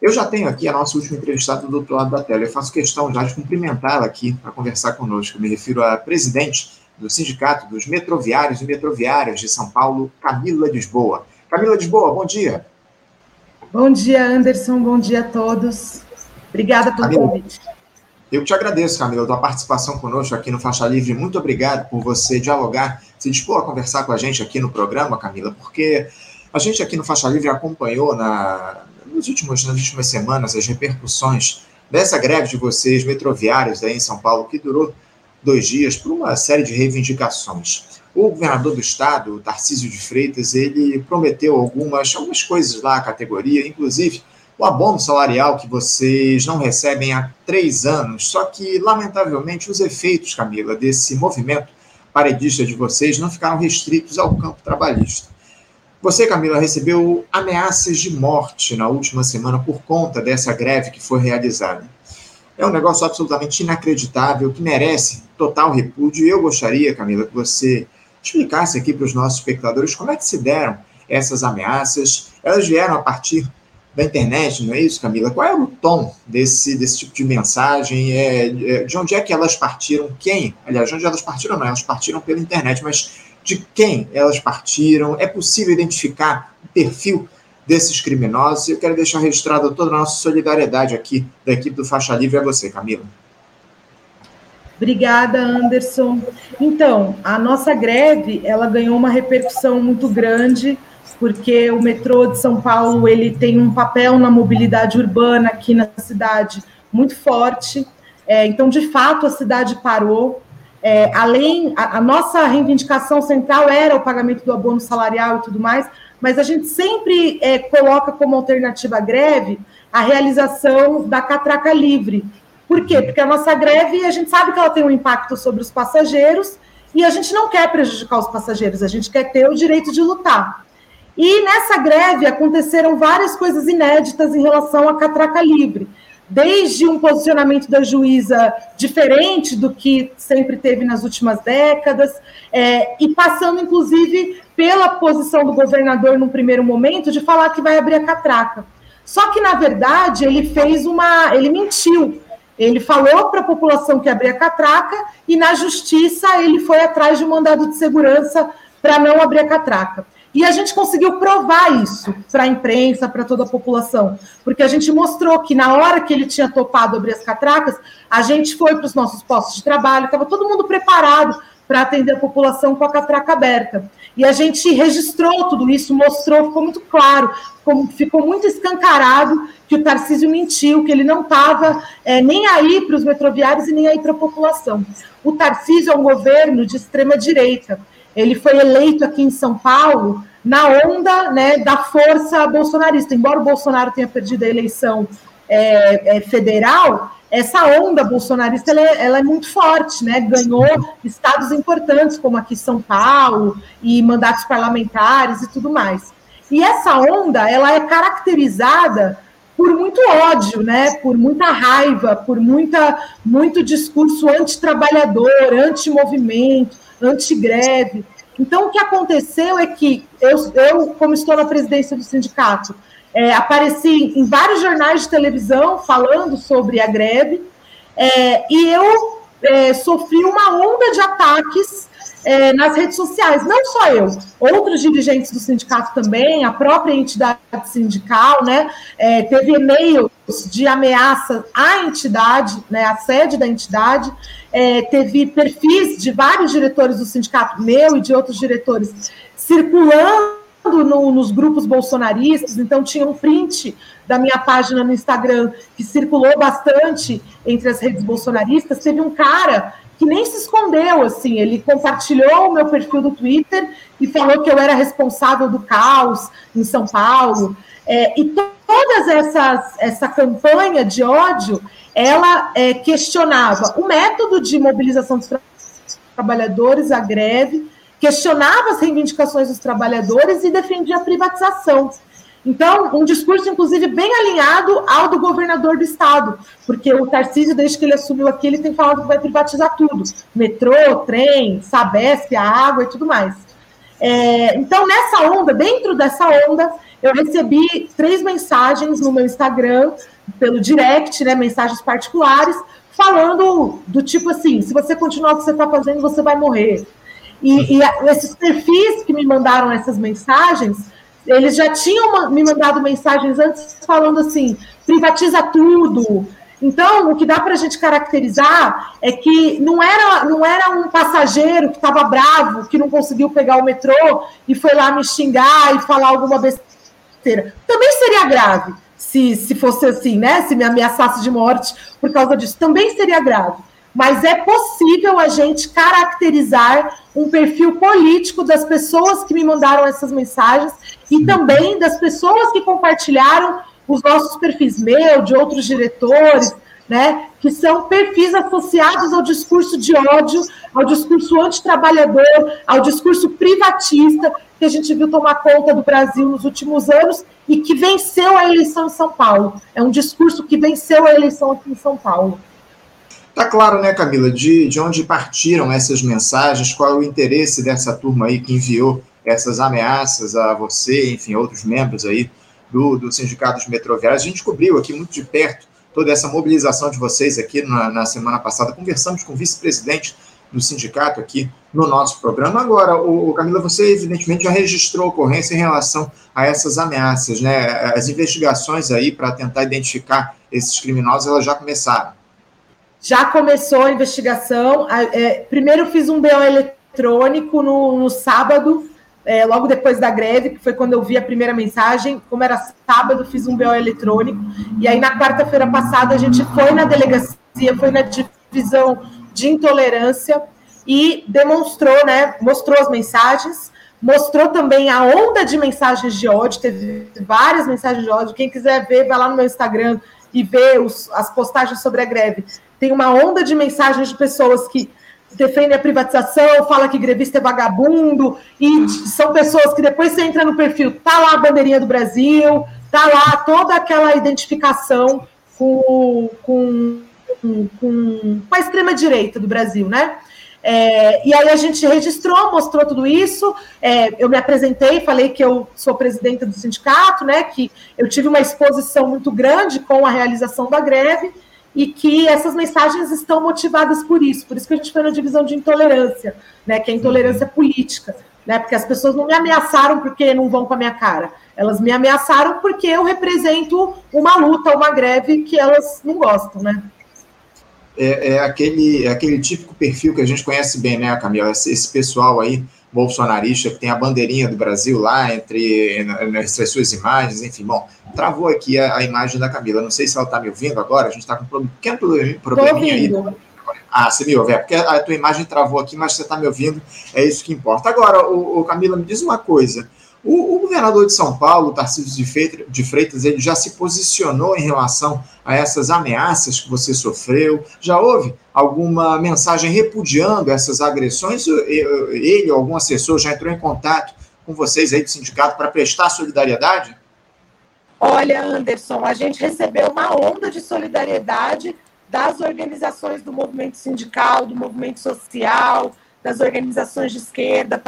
Eu já tenho aqui a nossa última entrevistada do outro lado da tela. Eu faço questão já de cumprimentá-la aqui para conversar conosco. Eu me refiro à presidente do Sindicato dos Metroviários e Metroviárias de São Paulo, Camila Lisboa. Camila Lisboa, bom dia. Bom dia, Anderson. Bom dia a todos. Obrigada pelo Camila, convite. Eu te agradeço, Camila, a tua participação conosco aqui no Faixa Livre. Muito obrigado por você dialogar, se dispor a conversar com a gente aqui no programa, Camila, porque a gente aqui no Faixa Livre acompanhou na, nos últimos, nas últimas semanas as repercussões dessa greve de vocês, metroviários aí em São Paulo, que durou dois dias por uma série de reivindicações. O governador do estado, Tarcísio de Freitas, ele prometeu algumas, algumas coisas lá à categoria, inclusive o abono salarial que vocês não recebem há três anos. Só que, lamentavelmente, os efeitos, Camila, desse movimento paredista de vocês não ficaram restritos ao campo trabalhista. Você, Camila, recebeu ameaças de morte na última semana por conta dessa greve que foi realizada. É um negócio absolutamente inacreditável, que merece total repúdio. E eu gostaria, Camila, que você explicasse aqui para os nossos espectadores como é que se deram essas ameaças. Elas vieram a partir da internet, não é isso, Camila? Qual é o tom desse, desse tipo de mensagem? É, é, de onde é que elas partiram? Quem? Aliás, de onde elas partiram não, elas partiram pela internet, mas de quem elas partiram? É possível identificar o perfil desses criminosos? Eu quero deixar registrada toda a nossa solidariedade aqui da equipe do Faixa Livre a você, Camila. Obrigada, Anderson. Então, a nossa greve, ela ganhou uma repercussão muito grande, porque o metrô de São Paulo, ele tem um papel na mobilidade urbana aqui na cidade muito forte. É, então, de fato, a cidade parou. É, além, a, a nossa reivindicação central era o pagamento do abono salarial e tudo mais, mas a gente sempre é, coloca como alternativa à greve a realização da catraca livre, por quê? Porque a nossa greve, a gente sabe que ela tem um impacto sobre os passageiros e a gente não quer prejudicar os passageiros, a gente quer ter o direito de lutar. E nessa greve aconteceram várias coisas inéditas em relação à catraca livre, desde um posicionamento da juíza diferente do que sempre teve nas últimas décadas, é, e passando, inclusive, pela posição do governador, num primeiro momento, de falar que vai abrir a catraca. Só que, na verdade, ele fez uma. ele mentiu ele falou para a população que abria catraca e na justiça ele foi atrás de um mandado de segurança para não abrir a catraca. E a gente conseguiu provar isso para a imprensa, para toda a população, porque a gente mostrou que na hora que ele tinha topado abrir as catracas, a gente foi para os nossos postos de trabalho, estava todo mundo preparado para atender a população com a catraca aberta. E a gente registrou tudo isso, mostrou, ficou muito claro, ficou, ficou muito escancarado que o Tarcísio mentiu, que ele não estava é, nem aí para os metroviários e nem aí para a população. O Tarcísio é um governo de extrema-direita. Ele foi eleito aqui em São Paulo na onda né, da força bolsonarista. Embora o Bolsonaro tenha perdido a eleição é, é, federal, essa onda bolsonarista ela é, ela é, muito forte, né? Ganhou estados importantes, como aqui São Paulo, e mandatos parlamentares e tudo mais. E essa onda ela é caracterizada por muito ódio, né? Por muita raiva, por muita, muito discurso antitrabalhador, anti-movimento, anti-greve. Então, o que aconteceu é que eu, eu como estou na presidência do sindicato, é, apareci em vários jornais de televisão falando sobre a greve, é, e eu é, sofri uma onda de ataques é, nas redes sociais. Não só eu, outros dirigentes do sindicato também, a própria entidade sindical, né? É, teve e-mails de ameaça à entidade, né, à sede da entidade, é, teve perfis de vários diretores do sindicato, meu e de outros diretores, circulando no, nos grupos bolsonaristas, então tinha um print da minha página no Instagram que circulou bastante entre as redes bolsonaristas. Teve um cara que nem se escondeu, assim, ele compartilhou o meu perfil do Twitter e falou que eu era responsável do caos em São Paulo. É, e todas essas essa campanha de ódio, ela é, questionava o método de mobilização dos tra trabalhadores, a greve, questionava as reivindicações dos trabalhadores e defendia a privatização. Então, um discurso, inclusive, bem alinhado ao do governador do estado, porque o Tarcísio, desde que ele assumiu aqui, ele tem falado que vai privatizar tudo: metrô, trem, Sabesp, a água e tudo mais. É, então, nessa onda, dentro dessa onda, eu recebi três mensagens no meu Instagram, pelo direct, né, mensagens particulares, falando do tipo assim: se você continuar o que você está fazendo, você vai morrer. E, e, esses perfis que me mandaram essas mensagens, eles já tinham me mandado mensagens antes falando assim: privatiza tudo. Então, o que dá para a gente caracterizar é que não era, não era um passageiro que estava bravo, que não conseguiu pegar o metrô e foi lá me xingar e falar alguma besteira. Também seria grave se, se fosse assim, né? Se me ameaçasse de morte por causa disso, também seria grave. Mas é possível a gente caracterizar um perfil político das pessoas que me mandaram essas mensagens e também das pessoas que compartilharam os nossos perfis, meu, de outros diretores, né, que são perfis associados ao discurso de ódio, ao discurso antitrabalhador, ao discurso privatista, que a gente viu tomar conta do Brasil nos últimos anos e que venceu a eleição em São Paulo. É um discurso que venceu a eleição aqui em São Paulo. Tá claro, né, Camila, de, de onde partiram essas mensagens, qual é o interesse dessa turma aí que enviou essas ameaças a você, enfim, outros membros aí do, do Sindicato dos Metroviários. A gente cobriu aqui muito de perto toda essa mobilização de vocês aqui na, na semana passada. Conversamos com o vice-presidente do sindicato aqui no nosso programa. Agora, o, o, Camila, você evidentemente já registrou ocorrência em relação a essas ameaças, né? As investigações aí para tentar identificar esses criminosos, elas já começaram. Já começou a investigação. É, primeiro fiz um BO eletrônico no, no sábado, é, logo depois da greve, que foi quando eu vi a primeira mensagem. Como era sábado, fiz um BO eletrônico. E aí, na quarta-feira passada, a gente foi na delegacia, foi na divisão de intolerância e demonstrou, né? Mostrou as mensagens, mostrou também a onda de mensagens de ódio. Teve várias mensagens de ódio. Quem quiser ver, vai lá no meu Instagram e ver os, as postagens sobre a greve tem uma onda de mensagens de pessoas que defendem a privatização, fala que grevista é vagabundo, e são pessoas que depois você entra no perfil, tá lá a bandeirinha do Brasil, tá lá toda aquela identificação com, com, com, com a extrema-direita do Brasil, né? É, e aí a gente registrou, mostrou tudo isso. É, eu me apresentei, falei que eu sou presidenta do sindicato, né? Que eu tive uma exposição muito grande com a realização da greve e que essas mensagens estão motivadas por isso. Por isso que a gente foi na divisão de intolerância, né, que é a intolerância uhum. política, né, porque as pessoas não me ameaçaram porque não vão com a minha cara. Elas me ameaçaram porque eu represento uma luta, uma greve que elas não gostam, né? É, é aquele, é aquele típico perfil que a gente conhece bem, né, Camila? Esse, esse pessoal aí bolsonarista que tem a bandeirinha do Brasil lá entre, entre as suas imagens, enfim, bom, travou aqui a, a imagem da Camila. Não sei se ela está me ouvindo agora, a gente está com um pequeno probleminha aí. Ah, você me ouve, é porque a tua imagem travou aqui, mas você está me ouvindo, é isso que importa. Agora, o, o Camila, me diz uma coisa. O, o, governador de São Paulo, Tarcísio de Freitas, ele já se posicionou em relação a essas ameaças que você sofreu? Já houve alguma mensagem repudiando essas agressões? Ele ou algum assessor já entrou em contato com vocês aí do sindicato para prestar solidariedade? Olha, Anderson, a gente recebeu uma onda de solidariedade das organizações do movimento sindical, do movimento social, das organizações de esquerda,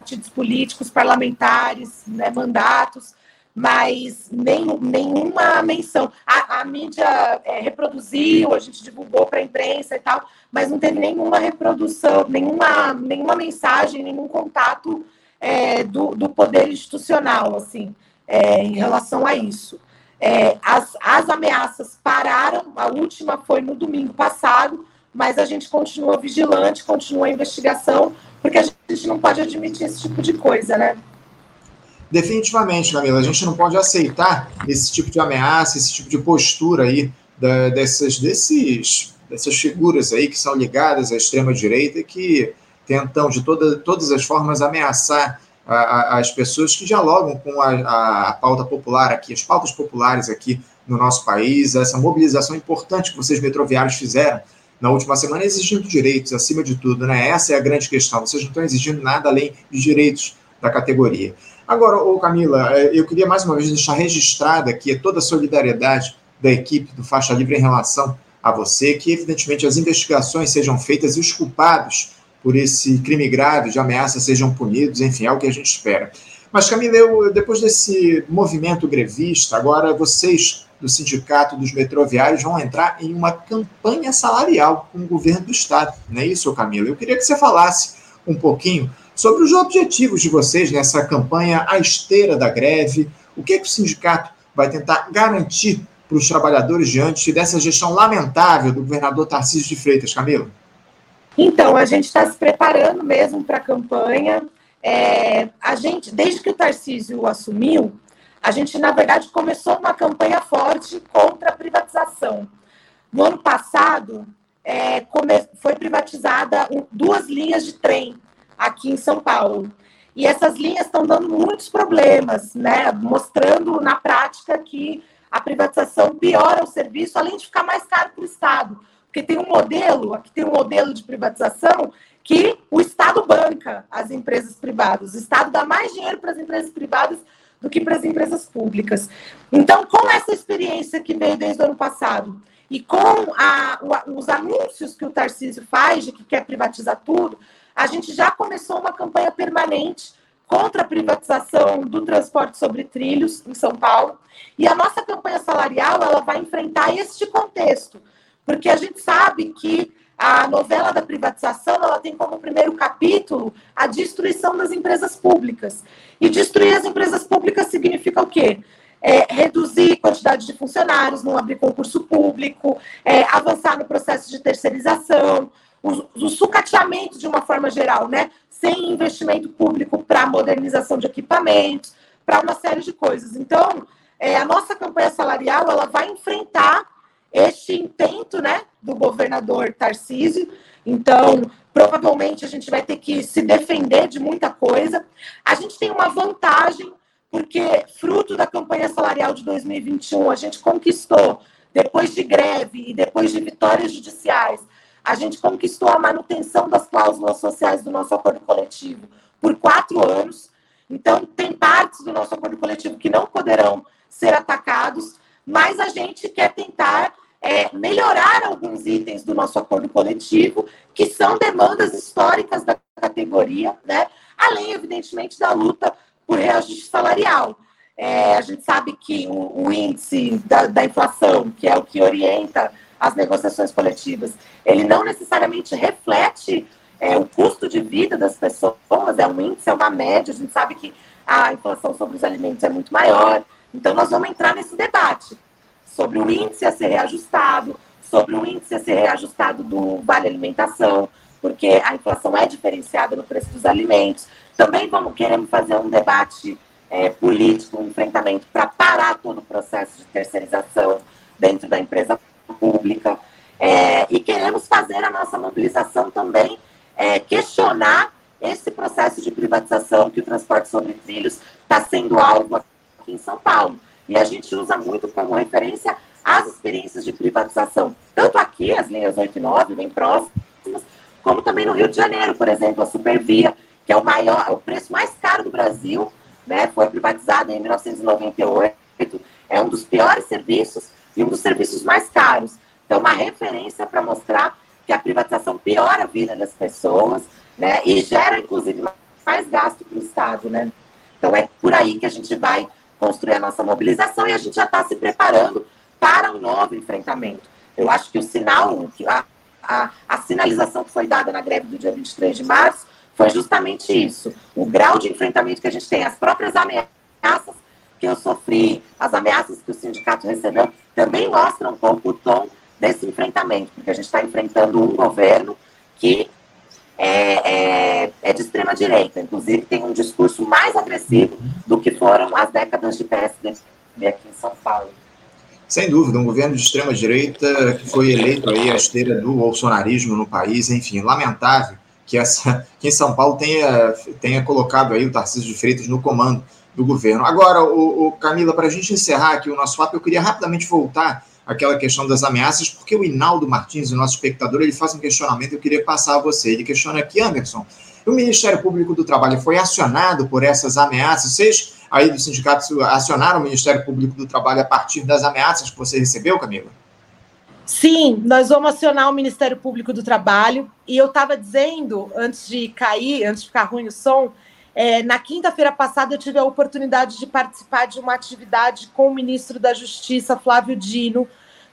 partidos políticos, parlamentares, né, mandatos, mas nem, nenhuma menção. A, a mídia é, reproduziu, a gente divulgou para a imprensa e tal, mas não teve nenhuma reprodução, nenhuma, nenhuma mensagem, nenhum contato é, do, do poder institucional, assim, é, em relação a isso. É, as, as ameaças pararam, a última foi no domingo passado, mas a gente continua vigilante, continua a investigação, porque a gente não pode admitir esse tipo de coisa, né? Definitivamente, Camila, a gente não pode aceitar esse tipo de ameaça, esse tipo de postura aí da, dessas, desses, dessas figuras aí que são ligadas à extrema-direita e que tentam de toda, todas as formas ameaçar a, a, as pessoas que dialogam com a, a pauta popular aqui, as pautas populares aqui no nosso país, essa mobilização importante que vocês metroviários fizeram na última semana, exigindo direitos acima de tudo, né? Essa é a grande questão. Vocês não estão exigindo nada além de direitos da categoria. Agora, ô Camila, é, eu queria mais uma vez deixar registrada aqui toda a solidariedade da equipe do Faixa Livre em relação a você, que evidentemente as investigações sejam feitas e os culpados por esse crime grave de ameaça sejam punidos, enfim, é o que a gente espera. Mas, Camila, eu, depois desse movimento grevista, agora vocês do Sindicato dos Metroviários vão entrar em uma campanha salarial com o governo do Estado. Não é isso, Camila? Eu queria que você falasse um pouquinho sobre os objetivos de vocês nessa campanha à esteira da greve. O que, é que o sindicato vai tentar garantir para os trabalhadores diante dessa gestão lamentável do governador Tarcísio de Freitas, Camila? Então, a gente está se preparando mesmo para a campanha. É, a gente, desde que o Tarcísio assumiu, a gente, na verdade, começou uma campanha forte contra a privatização. No ano passado, é, foi privatizada duas linhas de trem aqui em São Paulo. E essas linhas estão dando muitos problemas, né? mostrando na prática que a privatização piora o serviço, além de ficar mais caro para o Estado. Porque tem um modelo, aqui tem um modelo de privatização que o Estado banca as empresas privadas. O Estado dá mais dinheiro para as empresas privadas do que para as empresas públicas. Então, com essa experiência que veio desde o ano passado e com a, os anúncios que o Tarcísio faz de que quer privatizar tudo, a gente já começou uma campanha permanente contra a privatização do transporte sobre trilhos em São Paulo. E a nossa campanha salarial ela vai enfrentar este contexto, porque a gente sabe que a novela da privatização ela tem como primeiro capítulo a destruição das empresas públicas. E destruir as empresas públicas significa o quê? É, reduzir quantidade de funcionários, não abrir concurso público, é, avançar no processo de terceirização, o, o sucateamento de uma forma geral, né? Sem investimento público para modernização de equipamentos, para uma série de coisas. Então, é, a nossa campanha salarial ela vai enfrentar este intento né, do governador Tarcísio. Então, provavelmente a gente vai ter que se defender de muita coisa. A gente tem uma vantagem, porque fruto da campanha salarial de 2021, a gente conquistou, depois de greve e depois de vitórias judiciais, a gente conquistou a manutenção das cláusulas sociais do nosso acordo coletivo por quatro anos. Então, tem partes do nosso acordo coletivo que não poderão ser atacados, mas a gente quer tentar é, melhorar alguns itens do nosso acordo coletivo, que são demandas históricas da categoria, né? além, evidentemente, da luta por reajuste salarial. É, a gente sabe que o, o índice da, da, inflação, que é o que orienta as negociações coletivas, ele não necessariamente reflete é, o custo de vida das pessoas, é um índice, é uma média, a gente sabe que a inflação sobre os alimentos é muito maior. Então, nós vamos entrar nesse debate sobre o índice a ser reajustado, sobre o índice a ser reajustado do Vale Alimentação, porque a inflação é diferenciada no preço dos alimentos. Também vamos queremos fazer um debate é, político, um enfrentamento para parar todo o processo de terceirização dentro da empresa pública. É, e queremos fazer a nossa mobilização também, é, questionar esse processo de privatização que o transporte sobre trilhos está sendo alvo aqui em São Paulo. E a gente usa muito como referência as experiências de privatização, tanto aqui, as linhas 8 e 9, bem próximas, como também no Rio de Janeiro, por exemplo, a Supervia, que é o maior, o preço mais caro do Brasil, né, foi privatizada em 1998, é um dos piores serviços e um dos serviços mais caros. Então, uma referência para mostrar que a privatização piora a vida das pessoas, né, e gera, inclusive, mais gasto para o Estado, né. Então, é por aí que a gente vai construir a nossa mobilização e a gente já está se preparando para um novo enfrentamento. Eu acho que o sinal, a, a, a sinalização que foi dada na greve do dia 23 de março foi justamente isso. O grau de enfrentamento que a gente tem, as próprias ameaças que eu sofri, as ameaças que o sindicato recebeu, também mostram um pouco o tom desse enfrentamento, porque a gente está enfrentando um governo que é, é, é de extrema direita, inclusive tem um discurso mais agressivo do que foram as décadas de PSD aqui em São Paulo. Sem dúvida, um governo de extrema direita que foi eleito aí à esteira do bolsonarismo no país, enfim, lamentável que essa que em São Paulo tenha, tenha colocado aí o Tarcísio de Freitas no comando do governo. Agora, o, o Camila, para a gente encerrar aqui o nosso papo, eu queria rapidamente voltar aquela questão das ameaças, porque o Inaldo Martins, o nosso espectador, ele faz um questionamento, eu queria passar a você. Ele questiona aqui, Anderson, o Ministério Público do Trabalho foi acionado por essas ameaças? Vocês aí do sindicato acionaram o Ministério Público do Trabalho a partir das ameaças que você recebeu, Camila? Sim, nós vamos acionar o Ministério Público do Trabalho. E eu estava dizendo, antes de cair, antes de ficar ruim o som, É, na quinta-feira passada, eu tive a oportunidade de participar de uma atividade com o ministro da Justiça, Flávio Dino.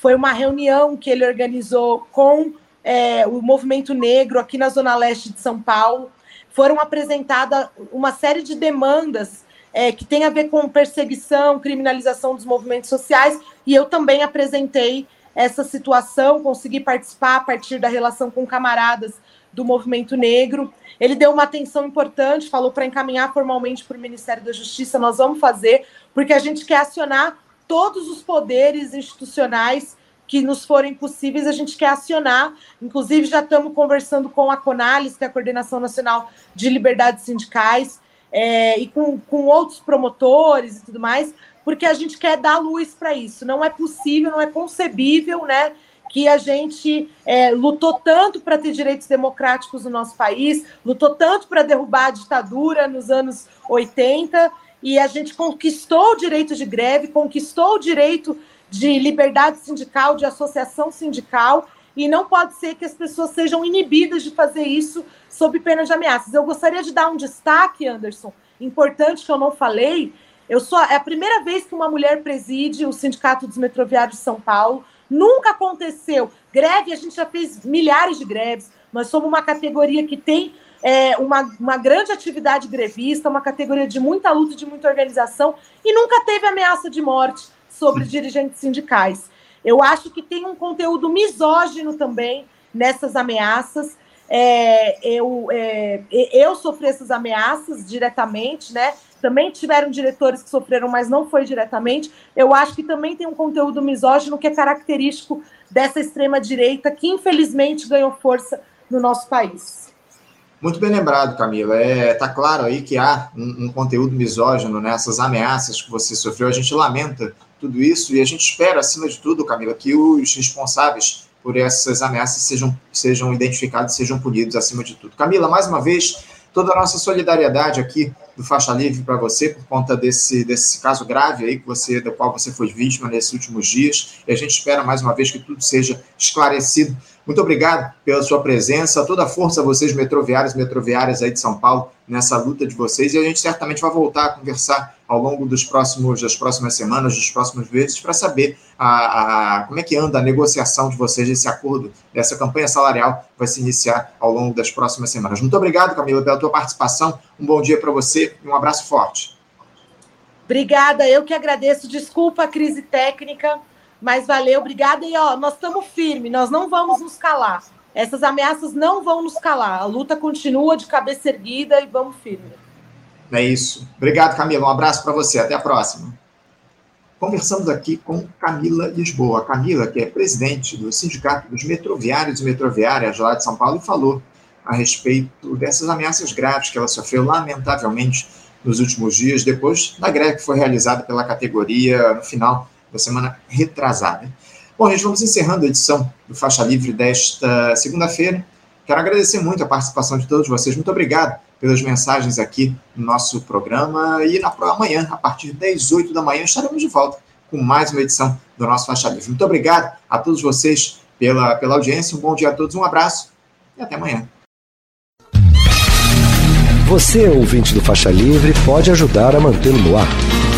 Foi uma reunião que ele organizou com é, o movimento negro aqui na Zona Leste de São Paulo. Foram apresentadas uma série de demandas é, que tem a ver com perseguição, criminalização dos movimentos sociais, e eu também apresentei essa situação, consegui participar a partir da relação com camaradas do movimento negro. Ele deu uma atenção importante, falou para encaminhar formalmente para o Ministério da Justiça, nós vamos fazer, porque a gente quer acionar todos os poderes institucionais que nos forem possíveis, a gente quer acionar. Inclusive, já estamos conversando com a CONALES, que é a Coordenação Nacional de Liberdades Sindicais, é, e com, com outros promotores e tudo mais, porque a gente quer dar luz para isso. Não é possível, não é concebível, né? Que a gente é, lutou tanto para ter direitos democráticos no nosso país, lutou tanto para derrubar a ditadura nos anos 80, e a gente conquistou o direito de greve, conquistou o direito de liberdade sindical, de associação sindical, e não pode ser que as pessoas sejam inibidas de fazer isso sob pena de ameaças. Eu gostaria de dar um destaque, Anderson, importante que eu não falei. Eu sou é a primeira vez que uma mulher preside o Sindicato dos Metroviários de São Paulo. Nunca aconteceu. Greve, a gente já fez milhares de greves. Nós somos uma categoria que tem é, uma, uma grande atividade grevista, uma categoria de muita luta, de muita organização, e nunca teve ameaça de morte sobre dirigentes sindicais. Eu acho que tem um conteúdo misógino também nessas ameaças. É, eu, é, eu sofri essas ameaças diretamente, né? Também tiveram diretores que sofreram, mas não foi diretamente. Eu acho que também tem um conteúdo misógino que é característico dessa extrema-direita, que infelizmente ganhou força no nosso país. Muito bem lembrado, Camila. É, tá claro aí que há um, um conteúdo misógino nessas ameaças que você sofreu. A gente lamenta tudo isso e a gente espera, acima de tudo, Camila, que os responsáveis por essas ameaças sejam, sejam identificados, sejam punidos acima de tudo. Camila, mais uma vez, toda a nossa solidariedade aqui do Faixa Livre para você por conta desse, desse caso grave aí que você, do qual você foi vítima nesses últimos dias. E a gente espera mais uma vez que tudo seja esclarecido. Muito obrigado pela sua presença, toda a força a vocês, metroviários metroviárias aí de São Paulo, nessa luta de vocês. E a gente certamente vai voltar a conversar ao longo dos próximos, das próximas semanas, dos próximos meses, para saber a, a, como é que anda a negociação de vocês, esse acordo, dessa campanha salarial vai se iniciar ao longo das próximas semanas. Muito obrigado, Camila, pela tua participação. Um bom dia para você e um abraço forte. Obrigada, eu que agradeço. Desculpa a crise técnica, mas valeu, obrigada. E ó, nós estamos firmes, nós não vamos nos calar. Essas ameaças não vão nos calar. A luta continua de cabeça erguida e vamos firme. É isso. Obrigado, Camila. Um abraço para você. Até a próxima. Conversamos aqui com Camila Lisboa. Camila, que é presidente do Sindicato dos Metroviários e Metroviárias lá de São Paulo, e falou a respeito dessas ameaças graves que ela sofreu, lamentavelmente, nos últimos dias, depois da greve que foi realizada pela categoria no final da semana retrasada. Bom, gente, vamos encerrando a edição do Faixa Livre desta segunda-feira. Quero agradecer muito a participação de todos vocês. Muito obrigado pelas mensagens aqui no nosso programa. E na amanhã, a partir das 8 da manhã, estaremos de volta com mais uma edição do nosso Faixa Livre. Muito obrigado a todos vocês pela, pela audiência. Um bom dia a todos, um abraço e até amanhã. Você, ouvinte do Faixa Livre, pode ajudar a mantê-lo no ar.